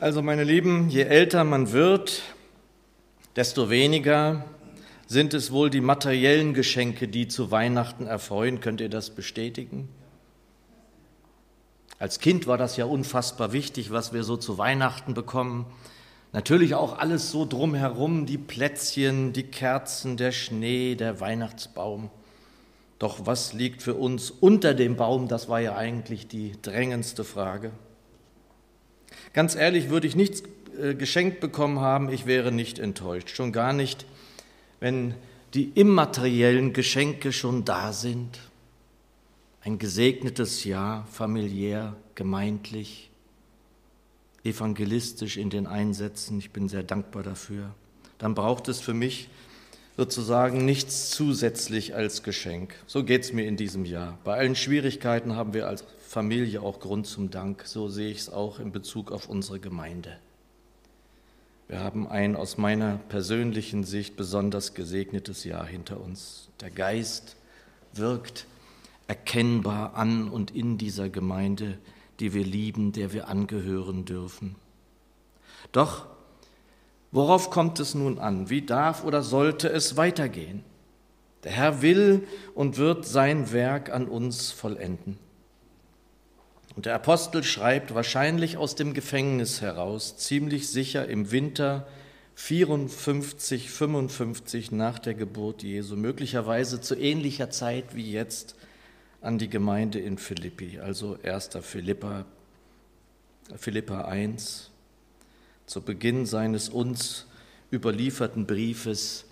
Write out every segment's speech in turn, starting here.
Also meine Lieben, je älter man wird, desto weniger sind es wohl die materiellen Geschenke, die zu Weihnachten erfreuen. Könnt ihr das bestätigen? Als Kind war das ja unfassbar wichtig, was wir so zu Weihnachten bekommen. Natürlich auch alles so drumherum, die Plätzchen, die Kerzen, der Schnee, der Weihnachtsbaum. Doch was liegt für uns unter dem Baum? Das war ja eigentlich die drängendste Frage. Ganz ehrlich, würde ich nichts äh, geschenkt bekommen haben, ich wäre nicht enttäuscht. Schon gar nicht, wenn die immateriellen Geschenke schon da sind. Ein gesegnetes Jahr, familiär, gemeindlich, evangelistisch in den Einsätzen. Ich bin sehr dankbar dafür. Dann braucht es für mich sozusagen nichts zusätzlich als Geschenk. So geht es mir in diesem Jahr. Bei allen Schwierigkeiten haben wir als Familie auch Grund zum Dank. So sehe ich es auch in Bezug auf unsere Gemeinde. Wir haben ein aus meiner persönlichen Sicht besonders gesegnetes Jahr hinter uns. Der Geist wirkt erkennbar an und in dieser Gemeinde, die wir lieben, der wir angehören dürfen. Doch worauf kommt es nun an? Wie darf oder sollte es weitergehen? Der Herr will und wird sein Werk an uns vollenden. Und der Apostel schreibt wahrscheinlich aus dem Gefängnis heraus, ziemlich sicher im Winter 54, 55 nach der Geburt Jesu, möglicherweise zu ähnlicher Zeit wie jetzt an die Gemeinde in Philippi, also 1. Philippa, Philippa 1, zu Beginn seines uns überlieferten Briefes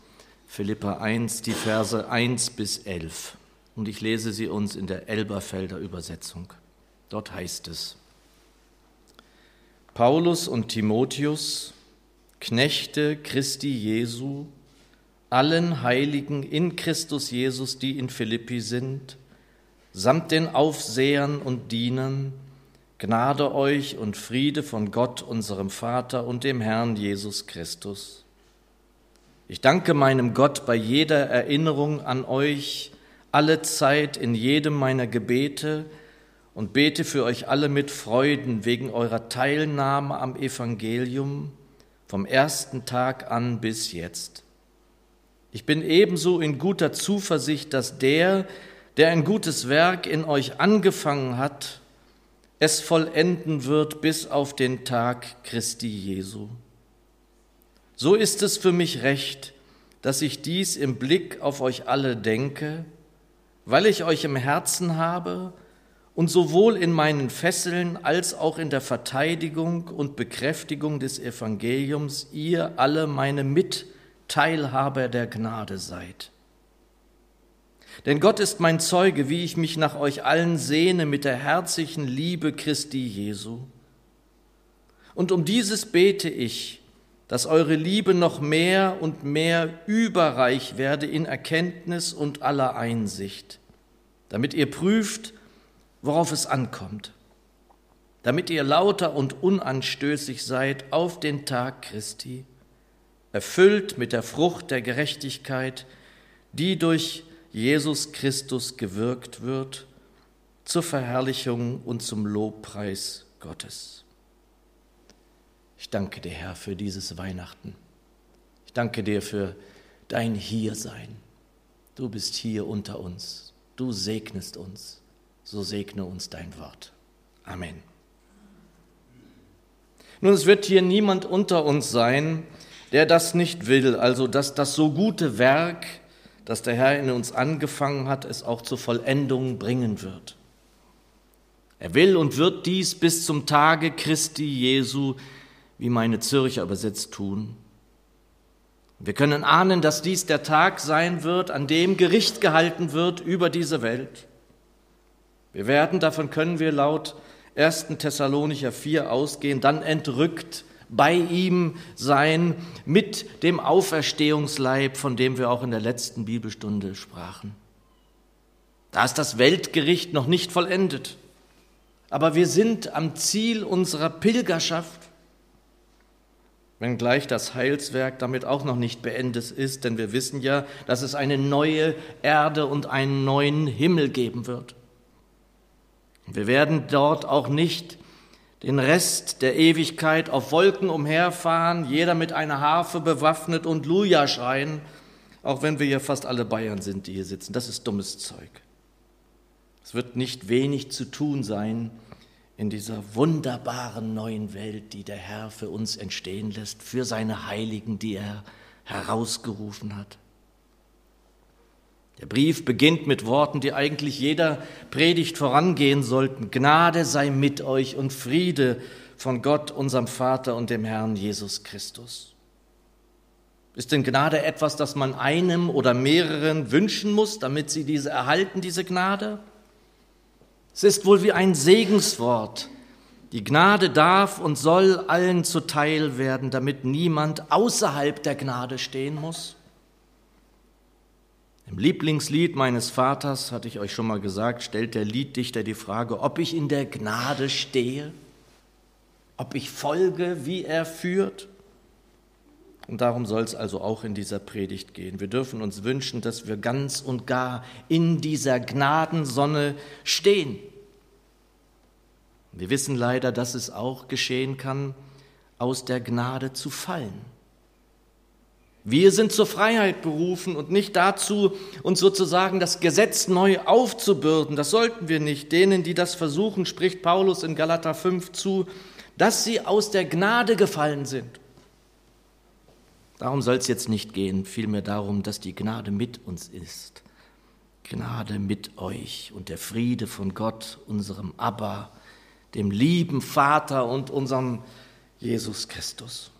Philippa 1, die Verse 1 bis 11. Und ich lese sie uns in der Elberfelder Übersetzung. Dort heißt es, Paulus und Timotheus, Knechte Christi Jesu, allen Heiligen in Christus Jesus, die in Philippi sind, samt den Aufsehern und Dienern, Gnade euch und Friede von Gott, unserem Vater und dem Herrn Jesus Christus. Ich danke meinem Gott bei jeder Erinnerung an euch, alle Zeit in jedem meiner Gebete, und bete für euch alle mit Freuden wegen eurer Teilnahme am Evangelium vom ersten Tag an bis jetzt. Ich bin ebenso in guter Zuversicht, dass der, der ein gutes Werk in euch angefangen hat, es vollenden wird bis auf den Tag Christi Jesu. So ist es für mich recht, dass ich dies im Blick auf euch alle denke, weil ich euch im Herzen habe, und sowohl in meinen Fesseln als auch in der Verteidigung und Bekräftigung des Evangeliums ihr alle meine Mitteilhaber der Gnade seid. Denn Gott ist mein Zeuge, wie ich mich nach euch allen sehne mit der herzlichen Liebe Christi Jesu. Und um dieses bete ich, dass eure Liebe noch mehr und mehr überreich werde in Erkenntnis und aller Einsicht, damit ihr prüft, worauf es ankommt, damit ihr lauter und unanstößig seid auf den Tag Christi, erfüllt mit der Frucht der Gerechtigkeit, die durch Jesus Christus gewirkt wird, zur Verherrlichung und zum Lobpreis Gottes. Ich danke dir, Herr, für dieses Weihnachten. Ich danke dir für dein Hiersein. Du bist hier unter uns. Du segnest uns so segne uns dein Wort. Amen. Nun, es wird hier niemand unter uns sein, der das nicht will, also dass das so gute Werk, das der Herr in uns angefangen hat, es auch zur Vollendung bringen wird. Er will und wird dies bis zum Tage Christi Jesu, wie meine Zürcher übersetzt tun. Wir können ahnen, dass dies der Tag sein wird, an dem Gericht gehalten wird über diese Welt. Wir werden, davon können wir laut 1. Thessalonicher 4 ausgehen, dann entrückt bei ihm sein mit dem Auferstehungsleib, von dem wir auch in der letzten Bibelstunde sprachen. Da ist das Weltgericht noch nicht vollendet, aber wir sind am Ziel unserer Pilgerschaft, wenngleich das Heilswerk damit auch noch nicht beendet ist, denn wir wissen ja, dass es eine neue Erde und einen neuen Himmel geben wird. Wir werden dort auch nicht den Rest der Ewigkeit auf Wolken umherfahren, jeder mit einer Harfe bewaffnet und Luja schreien, auch wenn wir hier fast alle Bayern sind, die hier sitzen. Das ist dummes Zeug. Es wird nicht wenig zu tun sein in dieser wunderbaren neuen Welt, die der Herr für uns entstehen lässt, für seine Heiligen, die er herausgerufen hat. Der Brief beginnt mit Worten, die eigentlich jeder Predigt vorangehen sollten. Gnade sei mit euch und Friede von Gott, unserem Vater und dem Herrn Jesus Christus. Ist denn Gnade etwas, das man einem oder mehreren wünschen muss, damit sie diese erhalten, diese Gnade? Es ist wohl wie ein Segenswort. Die Gnade darf und soll allen zuteil werden, damit niemand außerhalb der Gnade stehen muss. Im Lieblingslied meines Vaters, hatte ich euch schon mal gesagt, stellt der Lieddichter die Frage, ob ich in der Gnade stehe, ob ich folge, wie er führt. Und darum soll es also auch in dieser Predigt gehen. Wir dürfen uns wünschen, dass wir ganz und gar in dieser Gnadensonne stehen. Wir wissen leider, dass es auch geschehen kann, aus der Gnade zu fallen. Wir sind zur Freiheit berufen und nicht dazu, uns sozusagen das Gesetz neu aufzubürden. Das sollten wir nicht. Denen, die das versuchen, spricht Paulus in Galater 5 zu, dass sie aus der Gnade gefallen sind. Darum soll es jetzt nicht gehen, vielmehr darum, dass die Gnade mit uns ist. Gnade mit euch und der Friede von Gott, unserem Abba, dem lieben Vater und unserem Jesus Christus.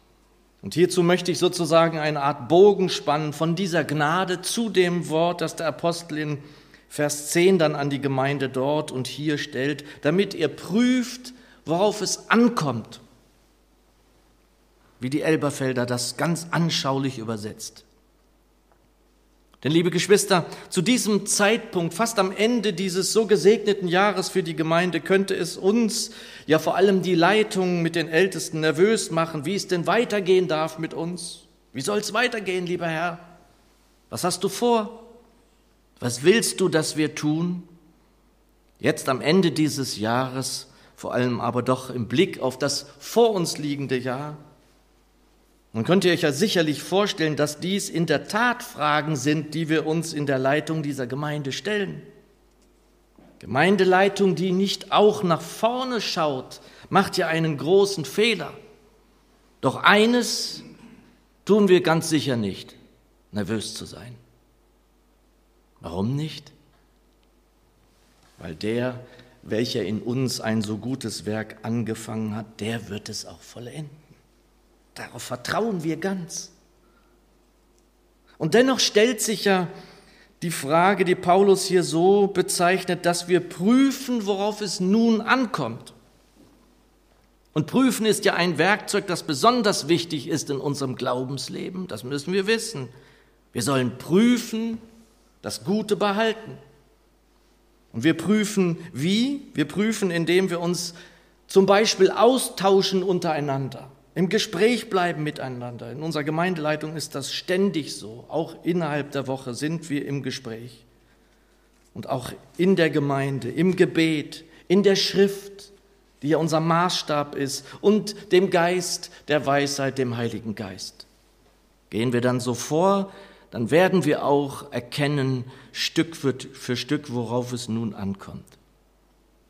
Und hierzu möchte ich sozusagen eine Art Bogen spannen von dieser Gnade zu dem Wort, das der Apostel in Vers 10 dann an die Gemeinde dort und hier stellt, damit ihr prüft, worauf es ankommt. Wie die Elberfelder das ganz anschaulich übersetzt. Denn liebe Geschwister, zu diesem Zeitpunkt, fast am Ende dieses so gesegneten Jahres für die Gemeinde, könnte es uns, ja vor allem die Leitung mit den Ältesten, nervös machen, wie es denn weitergehen darf mit uns. Wie soll es weitergehen, lieber Herr? Was hast du vor? Was willst du, dass wir tun? Jetzt am Ende dieses Jahres, vor allem aber doch im Blick auf das vor uns liegende Jahr. Man könnte euch ja sicherlich vorstellen, dass dies in der Tat Fragen sind, die wir uns in der Leitung dieser Gemeinde stellen. Gemeindeleitung, die nicht auch nach vorne schaut, macht ja einen großen Fehler. Doch eines tun wir ganz sicher nicht, nervös zu sein. Warum nicht? Weil der, welcher in uns ein so gutes Werk angefangen hat, der wird es auch vollenden. Darauf vertrauen wir ganz. Und dennoch stellt sich ja die Frage, die Paulus hier so bezeichnet, dass wir prüfen, worauf es nun ankommt. Und prüfen ist ja ein Werkzeug, das besonders wichtig ist in unserem Glaubensleben. Das müssen wir wissen. Wir sollen prüfen, das Gute behalten. Und wir prüfen wie? Wir prüfen, indem wir uns zum Beispiel austauschen untereinander im Gespräch bleiben miteinander. In unserer Gemeindeleitung ist das ständig so. Auch innerhalb der Woche sind wir im Gespräch. Und auch in der Gemeinde, im Gebet, in der Schrift, die ja unser Maßstab ist, und dem Geist der Weisheit, dem Heiligen Geist. Gehen wir dann so vor, dann werden wir auch erkennen, Stück für, Stück, worauf es nun ankommt.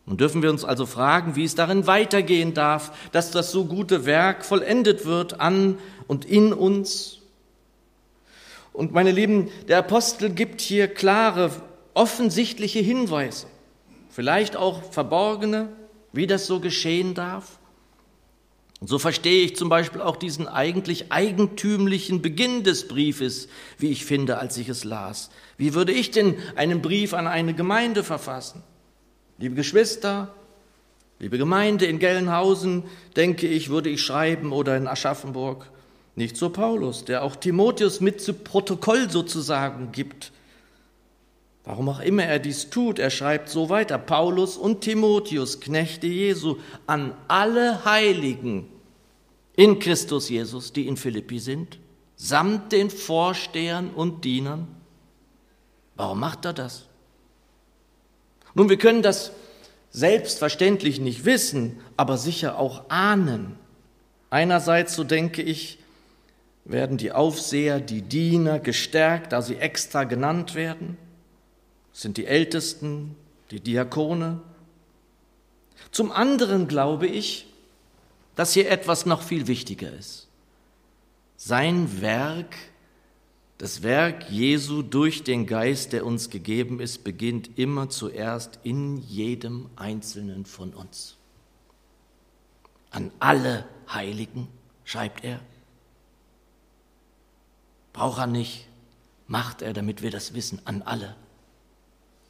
Nun dürfen wir uns also fragen, wie es darin weitergehen darf, dass das so gute Werk vollendet wird an und in uns. Und meine Lieben, der Apostel gibt hier klare, offensichtliche Hinweise, vielleicht auch verborgene, wie das so geschehen darf. Und so verstehe ich zum Beispiel auch diesen eigentlich eigentümlichen Beginn des Briefes, wie ich finde, als ich es las. Wie würde ich denn einen Brief an eine Gemeinde verfassen? Liebe Geschwister, liebe Gemeinde in Gelnhausen, denke ich, würde ich schreiben oder in Aschaffenburg. Nicht so Paulus, der auch Timotheus mit zu Protokoll sozusagen gibt. Warum auch immer er dies tut, er schreibt so weiter. Paulus und Timotheus, Knechte Jesu, an alle Heiligen in Christus Jesus, die in Philippi sind, samt den Vorstehern und Dienern. Warum macht er das? Nun, wir können das selbstverständlich nicht wissen, aber sicher auch ahnen. Einerseits, so denke ich, werden die Aufseher, die Diener gestärkt, da sie extra genannt werden, das sind die Ältesten, die Diakone. Zum anderen glaube ich, dass hier etwas noch viel wichtiger ist. Sein Werk, das Werk Jesu durch den Geist, der uns gegeben ist, beginnt immer zuerst in jedem Einzelnen von uns. An alle Heiligen, schreibt er. Braucht er nicht, macht er, damit wir das wissen, an alle.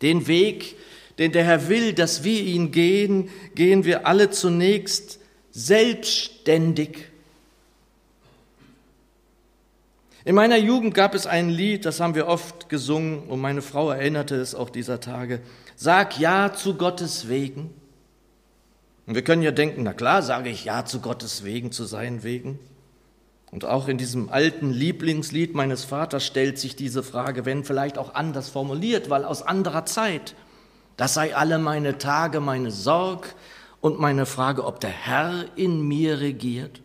Den Weg, den der Herr will, dass wir ihn gehen, gehen wir alle zunächst selbstständig. In meiner Jugend gab es ein Lied, das haben wir oft gesungen und meine Frau erinnerte es auch dieser Tage. Sag Ja zu Gottes Wegen. Und wir können ja denken, na klar, sage ich Ja zu Gottes Wegen, zu seinen Wegen. Und auch in diesem alten Lieblingslied meines Vaters stellt sich diese Frage, wenn vielleicht auch anders formuliert, weil aus anderer Zeit. Das sei alle meine Tage, meine Sorg, und meine Frage, ob der Herr in mir regiert,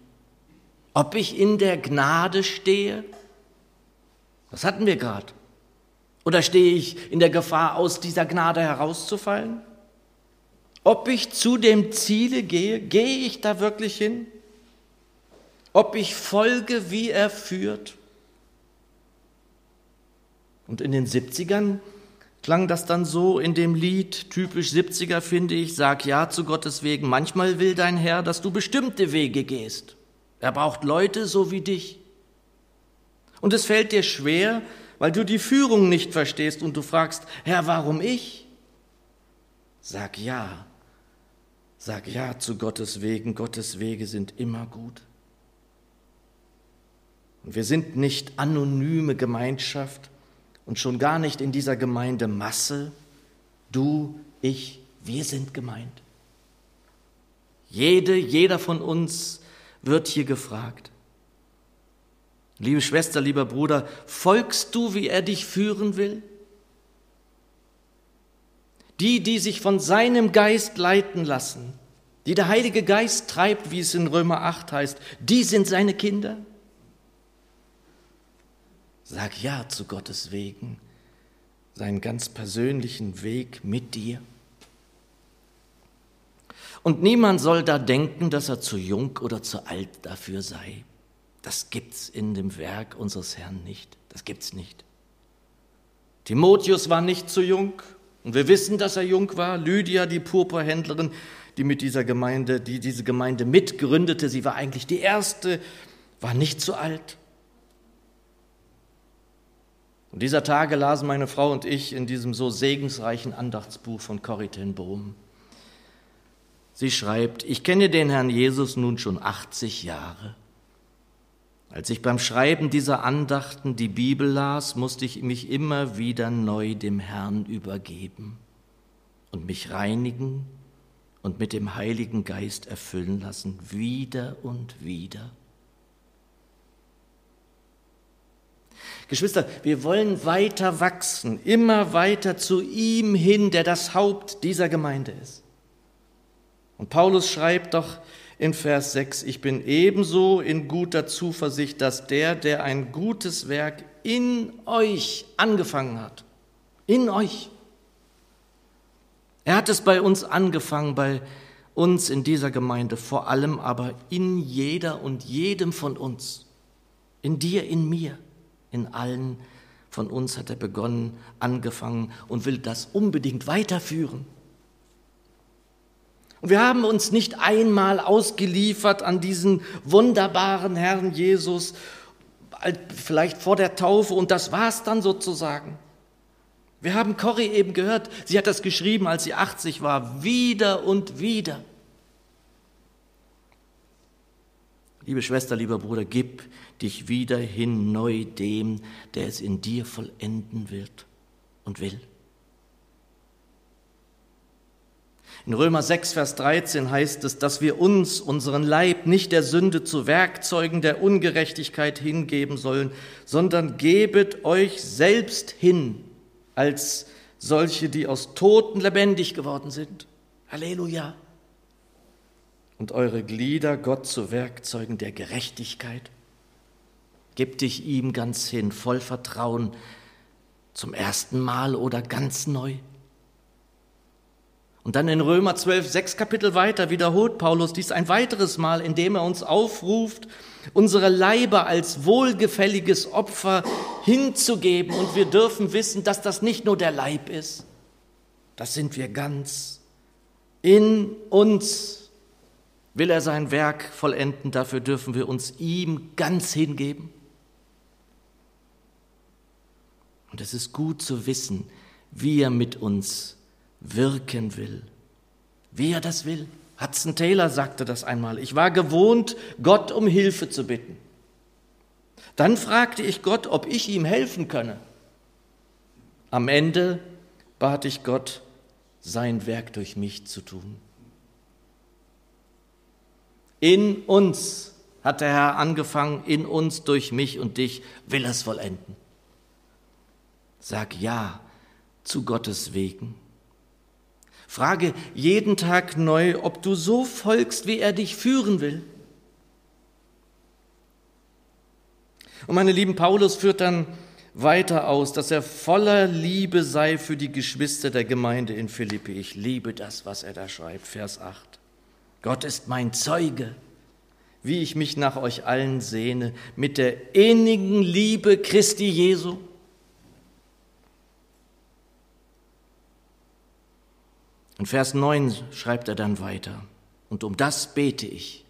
ob ich in der Gnade stehe. Das hatten wir gerade. Oder stehe ich in der Gefahr, aus dieser Gnade herauszufallen? Ob ich zu dem Ziele gehe, gehe ich da wirklich hin? Ob ich folge, wie er führt? Und in den 70ern klang das dann so in dem Lied, typisch 70er finde ich, sag ja zu Gottes Wegen. Manchmal will dein Herr, dass du bestimmte Wege gehst. Er braucht Leute so wie dich. Und es fällt dir schwer, weil du die Führung nicht verstehst und du fragst, Herr, warum ich? Sag ja. Sag ja zu Gottes Wegen. Gottes Wege sind immer gut. Und wir sind nicht anonyme Gemeinschaft, und schon gar nicht in dieser Gemeinde Masse. Du, ich, wir sind gemeint. Jede, jeder von uns wird hier gefragt. Liebe Schwester, lieber Bruder, folgst du, wie er dich führen will? Die, die sich von seinem Geist leiten lassen, die der Heilige Geist treibt, wie es in Römer 8 heißt, die sind seine Kinder. Sag ja zu Gottes Wegen, seinen ganz persönlichen Weg mit dir. Und niemand soll da denken, dass er zu jung oder zu alt dafür sei. Das gibt's in dem Werk unseres Herrn nicht. Das gibt's nicht. Timotheus war nicht zu jung und wir wissen, dass er jung war. Lydia, die Purpurhändlerin, die mit dieser Gemeinde, die diese Gemeinde mitgründete, sie war eigentlich die erste, war nicht zu alt. Und dieser Tage lasen meine Frau und ich in diesem so segensreichen Andachtsbuch von Corrie Bohm. Sie schreibt, ich kenne den Herrn Jesus nun schon 80 Jahre. Als ich beim Schreiben dieser Andachten die Bibel las, musste ich mich immer wieder neu dem Herrn übergeben und mich reinigen und mit dem Heiligen Geist erfüllen lassen, wieder und wieder. Geschwister, wir wollen weiter wachsen, immer weiter zu ihm hin, der das Haupt dieser Gemeinde ist. Und Paulus schreibt doch in Vers 6, ich bin ebenso in guter Zuversicht, dass der, der ein gutes Werk in euch angefangen hat, in euch, er hat es bei uns angefangen, bei uns in dieser Gemeinde, vor allem aber in jeder und jedem von uns, in dir, in mir. In allen von uns hat er begonnen, angefangen und will das unbedingt weiterführen. Und wir haben uns nicht einmal ausgeliefert an diesen wunderbaren Herrn Jesus, vielleicht vor der Taufe, und das war es dann sozusagen. Wir haben Corrie eben gehört, sie hat das geschrieben, als sie 80 war, wieder und wieder. Liebe Schwester, lieber Bruder, gib dich wieder hin neu dem, der es in dir vollenden wird und will. In Römer 6, Vers 13 heißt es, dass wir uns, unseren Leib, nicht der Sünde zu Werkzeugen der Ungerechtigkeit hingeben sollen, sondern gebet euch selbst hin als solche, die aus Toten lebendig geworden sind. Halleluja. Und eure Glieder Gott zu Werkzeugen der Gerechtigkeit. Gib dich ihm ganz hin, voll Vertrauen, zum ersten Mal oder ganz neu. Und dann in Römer 12, sechs Kapitel weiter wiederholt Paulus dies ein weiteres Mal, indem er uns aufruft, unsere Leiber als wohlgefälliges Opfer hinzugeben. Und wir dürfen wissen, dass das nicht nur der Leib ist, das sind wir ganz. In uns will er sein Werk vollenden, dafür dürfen wir uns ihm ganz hingeben. Und es ist gut zu wissen, wie er mit uns wirken will. Wie er das will. Hudson Taylor sagte das einmal. Ich war gewohnt, Gott um Hilfe zu bitten. Dann fragte ich Gott, ob ich ihm helfen könne. Am Ende bat ich Gott, sein Werk durch mich zu tun. In uns hat der Herr angefangen, in uns, durch mich und dich will es vollenden. Sag ja zu Gottes Wegen. Frage jeden Tag neu, ob du so folgst, wie er dich führen will. Und meine lieben, Paulus führt dann weiter aus, dass er voller Liebe sei für die Geschwister der Gemeinde in Philippi. Ich liebe das, was er da schreibt, Vers 8. Gott ist mein Zeuge, wie ich mich nach euch allen sehne, mit der innigen Liebe Christi Jesu. In Vers 9 schreibt er dann weiter, und um das bete ich,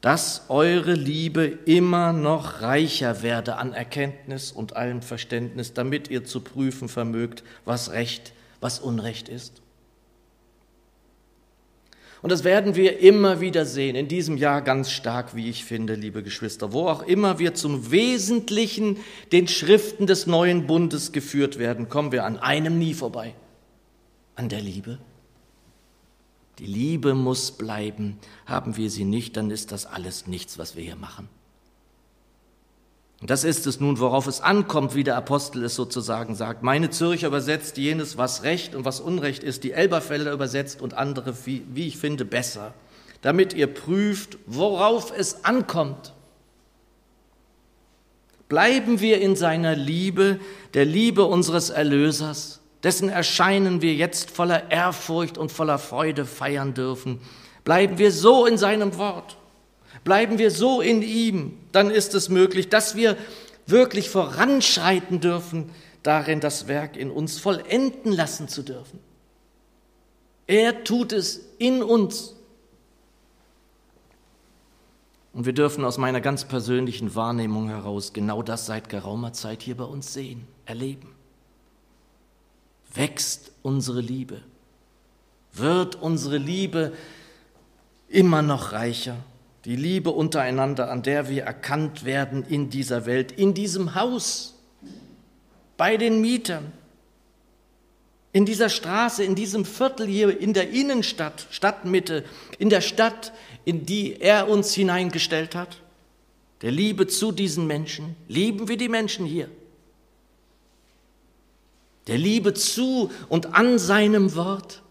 dass eure Liebe immer noch reicher werde an Erkenntnis und allem Verständnis, damit ihr zu prüfen vermögt, was Recht, was Unrecht ist. Und das werden wir immer wieder sehen, in diesem Jahr ganz stark, wie ich finde, liebe Geschwister, wo auch immer wir zum Wesentlichen den Schriften des neuen Bundes geführt werden, kommen wir an einem nie vorbei, an der Liebe. Die Liebe muss bleiben. Haben wir sie nicht, dann ist das alles nichts, was wir hier machen. Und das ist es nun, worauf es ankommt, wie der Apostel es sozusagen sagt. Meine Zürcher übersetzt jenes, was Recht und was Unrecht ist, die Elberfelder übersetzt und andere, wie, wie ich finde, besser, damit ihr prüft, worauf es ankommt. Bleiben wir in seiner Liebe, der Liebe unseres Erlösers, dessen Erscheinen wir jetzt voller Ehrfurcht und voller Freude feiern dürfen. Bleiben wir so in seinem Wort, bleiben wir so in ihm, dann ist es möglich, dass wir wirklich voranschreiten dürfen, darin das Werk in uns vollenden lassen zu dürfen. Er tut es in uns. Und wir dürfen aus meiner ganz persönlichen Wahrnehmung heraus genau das seit geraumer Zeit hier bei uns sehen, erleben wächst unsere Liebe, wird unsere Liebe immer noch reicher. Die Liebe untereinander, an der wir erkannt werden in dieser Welt, in diesem Haus, bei den Mietern, in dieser Straße, in diesem Viertel hier, in der Innenstadt, Stadtmitte, in der Stadt, in die er uns hineingestellt hat. Der Liebe zu diesen Menschen. Lieben wir die Menschen hier der Liebe zu und an seinem Wort,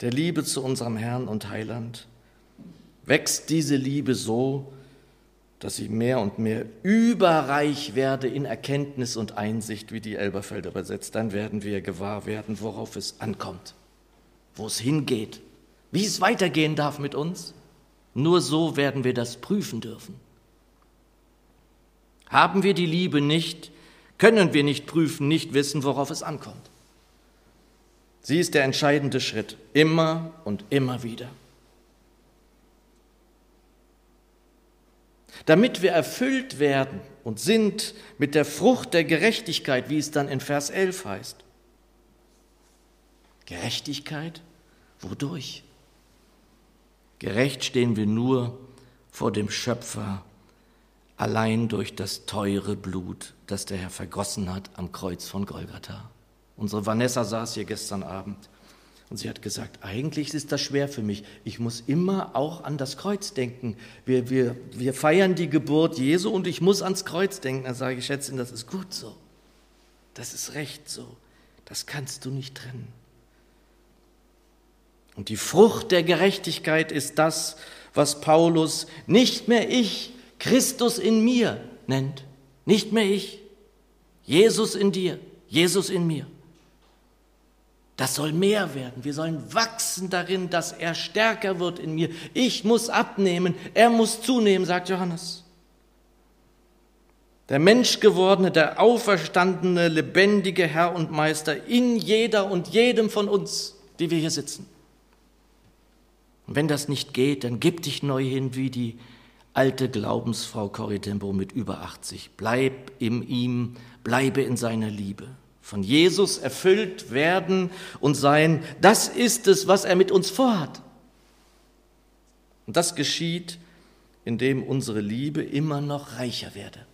der Liebe zu unserem Herrn und Heiland, wächst diese Liebe so, dass sie mehr und mehr überreich werde in Erkenntnis und Einsicht, wie die Elberfelder übersetzt. Dann werden wir gewahr werden, worauf es ankommt, wo es hingeht, wie es weitergehen darf mit uns. Nur so werden wir das prüfen dürfen. Haben wir die Liebe nicht, können wir nicht prüfen, nicht wissen, worauf es ankommt. Sie ist der entscheidende Schritt, immer und immer wieder. Damit wir erfüllt werden und sind mit der Frucht der Gerechtigkeit, wie es dann in Vers 11 heißt. Gerechtigkeit? Wodurch? Gerecht stehen wir nur vor dem Schöpfer allein durch das teure Blut, das der Herr vergossen hat am Kreuz von Golgatha. Unsere Vanessa saß hier gestern Abend und sie hat gesagt, eigentlich ist das schwer für mich. Ich muss immer auch an das Kreuz denken. Wir, wir, wir feiern die Geburt Jesu und ich muss ans Kreuz denken. Dann sage ich, Schätzchen, das ist gut so. Das ist recht so. Das kannst du nicht trennen. Und die Frucht der Gerechtigkeit ist das, was Paulus nicht mehr ich, Christus in mir nennt. Nicht mehr ich, Jesus in dir, Jesus in mir. Das soll mehr werden. Wir sollen wachsen darin, dass er stärker wird in mir. Ich muss abnehmen, er muss zunehmen, sagt Johannes. Der Menschgewordene, der auferstandene, lebendige Herr und Meister in jeder und jedem von uns, die wir hier sitzen. Und wenn das nicht geht, dann gib dich neu hin wie die alte Glaubensfrau Corridembo mit über 80. Bleib in ihm, bleibe in seiner Liebe. Von Jesus erfüllt werden und sein, das ist es, was er mit uns vorhat. Und das geschieht, indem unsere Liebe immer noch reicher werde.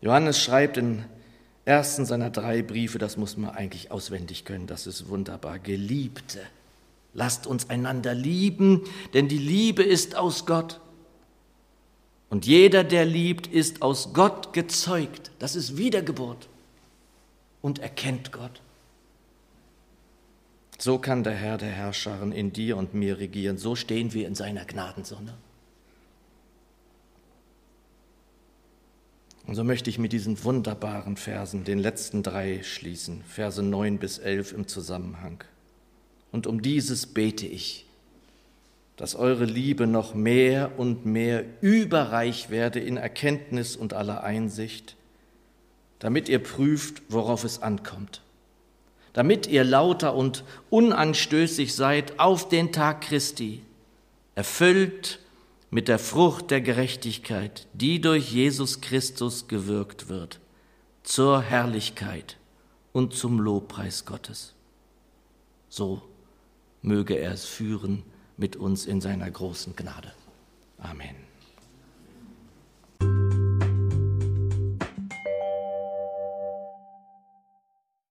Johannes schreibt in ersten seiner drei Briefe, das muss man eigentlich auswendig können, das ist wunderbar, Geliebte, lasst uns einander lieben, denn die Liebe ist aus Gott. Und jeder, der liebt, ist aus Gott gezeugt. Das ist Wiedergeburt und erkennt Gott. So kann der Herr der Herrscharen in dir und mir regieren. So stehen wir in seiner Gnadensonne. Und so möchte ich mit diesen wunderbaren Versen, den letzten drei, schließen, Verse 9 bis 11 im Zusammenhang. Und um dieses bete ich dass eure Liebe noch mehr und mehr überreich werde in Erkenntnis und aller Einsicht, damit ihr prüft, worauf es ankommt, damit ihr lauter und unanstößig seid auf den Tag Christi, erfüllt mit der Frucht der Gerechtigkeit, die durch Jesus Christus gewirkt wird, zur Herrlichkeit und zum Lobpreis Gottes. So möge er es führen, mit uns in seiner großen Gnade. Amen.